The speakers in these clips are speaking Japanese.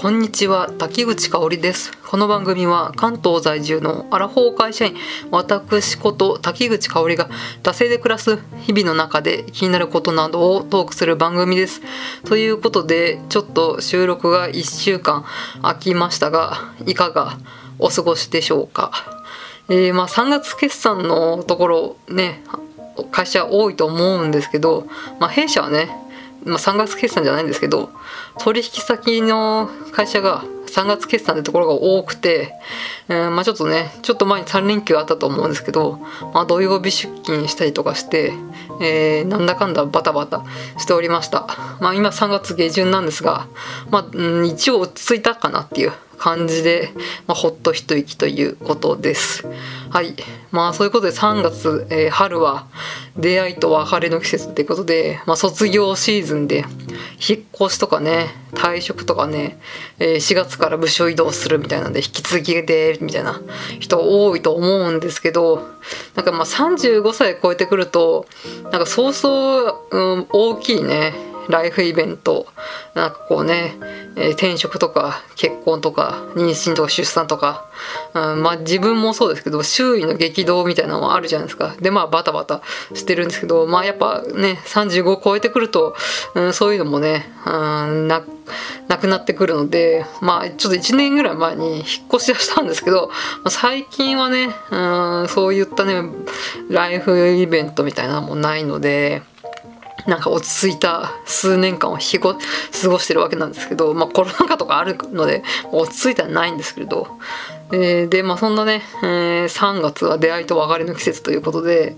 こんにちは滝口香織です。この番組は関東在住のアラフォー会社員私こと滝口香織が惰性で暮らす日々の中で気になることなどをトークする番組です。ということでちょっと収録が1週間空きましたがいかがお過ごしでしょうか。えー、まあ3月決算のところね会社多いと思うんですけど、まあ、弊社はねまあ、3月決算じゃないんですけど取引先の会社が3月決算ってところが多くて、えー、まあちょっとねちょっと前に3連休あったと思うんですけど、まあ、土曜日出勤したりとかして、えー、なんだかんだバタバタしておりましたまあ今3月下旬なんですがまあ、うん、一応落ち着いたかなっていう感じで、まあ、ほっと一息ということです。はい。まあそういうことで3月、えー、春は出会いと別れの季節っていうことで、まあ卒業シーズンで引っ越しとかね、退職とかね、えー、4月から部署移動するみたいなんで引き継ぎで、みたいな人多いと思うんですけど、なんかまあ35歳超えてくると、なんかそうそう、うん、大きいね、ライフイベント。なんかこうね、えー、転職とか結婚とか妊娠とか出産とか、うん、まあ自分もそうですけど周囲の激動みたいなのもあるじゃないですかでまあバタバタしてるんですけどまあやっぱね35超えてくると、うん、そういうのもね、うん、ななくなってくるのでまあちょっと1年ぐらい前に引っ越しはしたんですけど、最近はね、うん、そういったねライフイベントみたいなのもないので。なんか落ち着いた数年間を日ご過ごしてるわけなんですけど、まあ、コロナ禍とかあるので落ち着いてはないんですけれど。えー、でまあそんなね、えー、3月は出会いと別れの季節ということで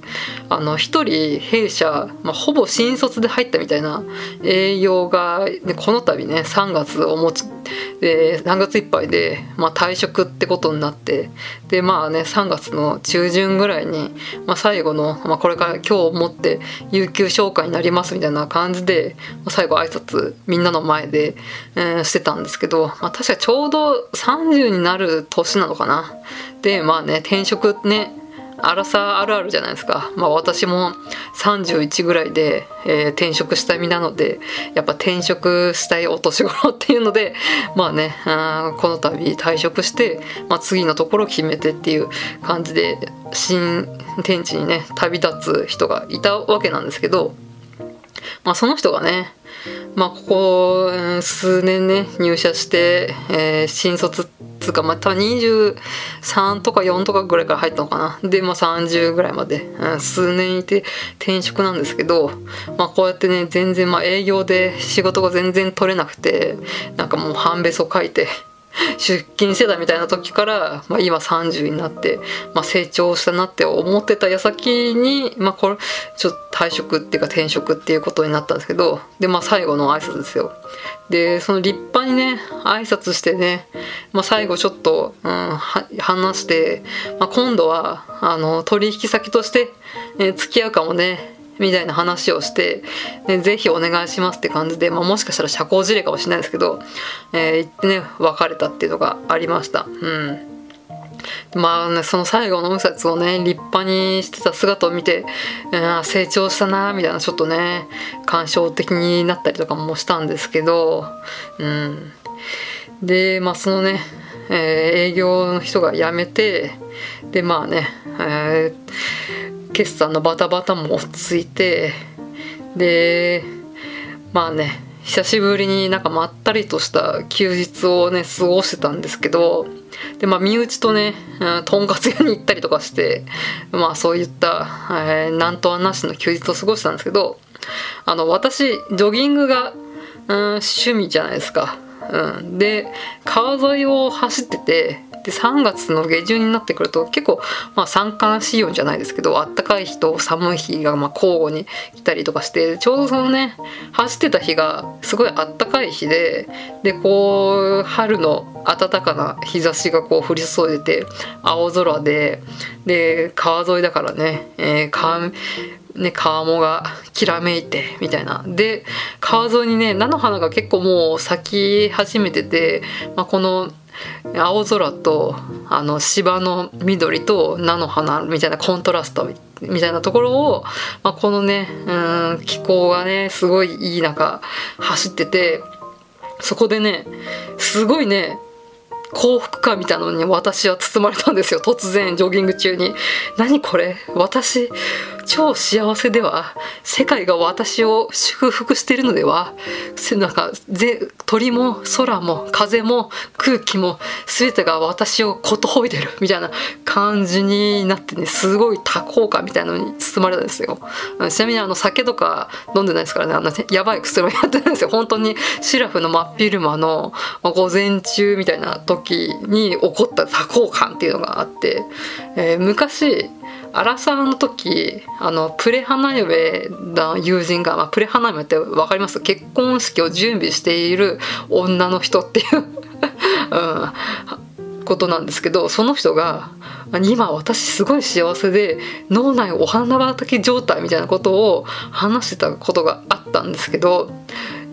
あの1人弊社、まあ、ほぼ新卒で入ったみたいな営業が、ね、この度ね3月を持ちで3月いっぱいで、まあ、退職ってことになってでまあね3月の中旬ぐらいに、まあ、最後の、まあ、これから今日をもって有給消化になりますみたいな感じで、まあ、最後挨拶みんなの前で、えー、してたんですけど、まあ、確かちょうど30になる年なのかな。で、まあね、転職ね、荒さあるあるじゃないですか。まあ私も31ぐらいで、えー、転職した身なので、やっぱ転職したいお年頃っていうので、まあね、あこの度退職して、まあ次のところ決めてっていう感じで、新天地にね、旅立つ人がいたわけなんですけど、まあその人がね、まあここ数年ね、入社して、えー、新卒っつうかまあ多分23とか4とかぐらいから入ったのかな。でまあ30ぐらいまで、うん、数年いて転職なんですけどまあこうやってね全然まあ営業で仕事が全然取れなくてなんかもう半べそ書いて出勤してたみたいな時から、まあ、今30になって、まあ、成長したなって思ってた矢先に、まあ、これちょっと退職っていうか転職っていうことになったんですけどで、まあ、最後の挨拶ですよ。でその立派にね挨拶してね、まあ、最後ちょっと、うん、話して、まあ、今度はあの取引先として、え付き合うかもねみたいな話をして、ね、ぜひお願いしますって感じで、まあ、もしかしたら社交辞令かもしれないですけど、えー、言ってね別れたっていうのがありました。うん。まあね、その最後の右折をね立派にしてた姿を見て、えー、成長したなみたいなちょっとね感傷的になったりとかもしたんですけどうん。でまあそのね、えー、営業の人が辞めてでまあね、えー決算のバタバタも落ち着いてでまあね久しぶりになんかまったりとした休日をね過ごしてたんですけどでまあ身内とね、うん、とんかつ屋に行ったりとかしてまあそういった、えー、なんとはなしの休日を過ごしてたんですけどあの私ジョギングが、うん、趣味じゃないですか。うん、で川沿いを走っててで3月の下旬になってくると結構、まあ、三寒四温じゃないですけどあったかい日と寒い日がまあ交互に来たりとかしてちょうどそのね走ってた日がすごいあったかい日ででこう春の暖かな日差しがこう降り注いでて青空でで川沿いだからね、えー、川ね、川面がきらめいてみたいな。で川沿いにね菜の花が結構もう咲き始めてて、まあ、この青空とあの芝の緑と菜の花みたいなコントラストみたいなところを、まあ、このねうん気候がねすごいいい中走っててそこでねすごいね幸福感みたいなのに私は包まれたんですよ。突然ジョギング中に。何これ？私超幸せでは世界が私を祝福しているのではなんか鳥も空も風も空気も全てが私をことほいでるみたいな感じになってねすごい多幸感みたいなのに包まれたんですよ。ちなみにあの酒とか飲んでないですからねあのやばい薬もやってないんですよ。本当にシラフの真っ昼間の午前中みたいな時に起こった多幸感っていうのがあって、えー、昔アラサーの時あのプレ花嫁の友人が、まあ、プレ花嫁って分かります？結婚式を準備している女の人っていう、うん、ことなんですけどその人が今私すごい幸せで脳内お花畑状態みたいなことを話してたことがあったんですけど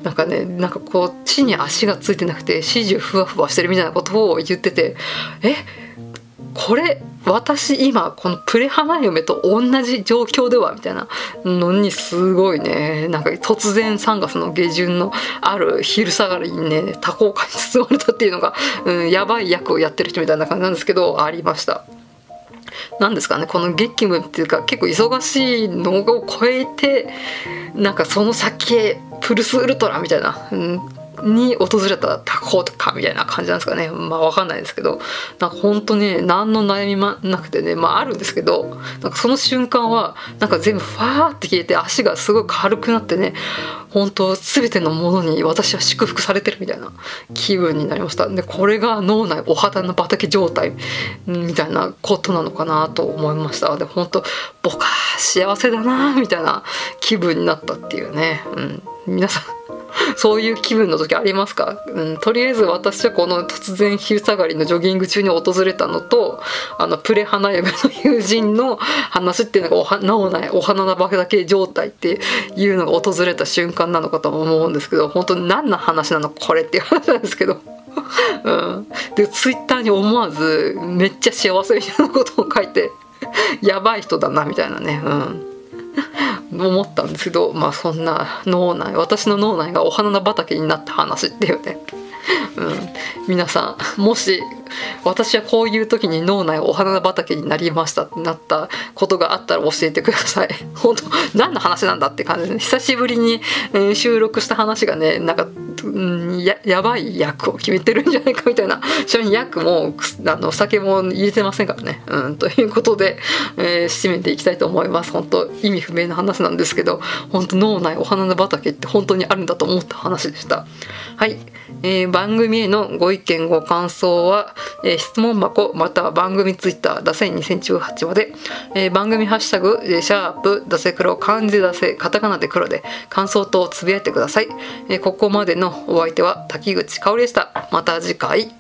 なんかねなんかこう地に足がついてなくて始終ふわふわしてるみたいなことを言っててえ？これ私今このプレ花嫁と同じ状況ではみたいなのにすごいねなんか突然3月の下旬のある昼下がりにね多幸感に包まれたっていうのが、うん、やばい役をやってる人みたいな感じなんですけどありました。何ですかねこの激務っていうか結構忙しいのを超えてなんかその先へプルスウルトラみたいな、うん、に訪れたタコとかみたいな感じなんですかね。まあわかんないですけど。なんか本当に何の悩みもなくてね。まああるんですけどなんかその瞬間はなんか全部ファーって消えて足がすごい軽くなってね本当全てのものに私は祝福されてるみたいな気分になりました。でこれが脳内お肌の畑状態みたいなことなのかなと思いました。で本当僕は幸せだなみたいな気分になったっていうね、うん、皆さんそういう気分の時ありますか、うん、とりあえず私はこの突然昼下がりのジョギング中に訪れたのとあのプレ花嫁の友人の話っていうのがおは脳内お花だけ状態っていうのが訪れた瞬間なのかと思うんですけど本当に何の話なのこれっていう話なんですけど。うん、でツイッターに思わずめっちゃ幸せみたいなことを書いてやばい人だなみたいなね、うん、思ったんですけどまあそんな脳内私の脳内がお花畑になった話っていうね、うん、皆さんもし私はこういう時に脳内お花畑になりましたってなったことがあったら教えてください。本当何の話なんだって感じで久しぶりに、えー、収録した話がねなんか、ややばい役を決めてるんじゃないかみたいなちなみに役もあの酒も入れてませんからね、うん、ということで、えー、締めていきたいと思います。本当意味不明な話なんですけど本当脳内お花の畑って本当にあるんだと思った話でした。はい、えー、番組へのご意見ご感想はえー、質問箱または番組ツイッター、打線2018まで、えー、番組ハッシュタグ、シャープ、打せ黒、漢字打せ、カタカナで黒で感想とつぶやいてください。えー、ここまでのお相手は滝口香織でした。また次回。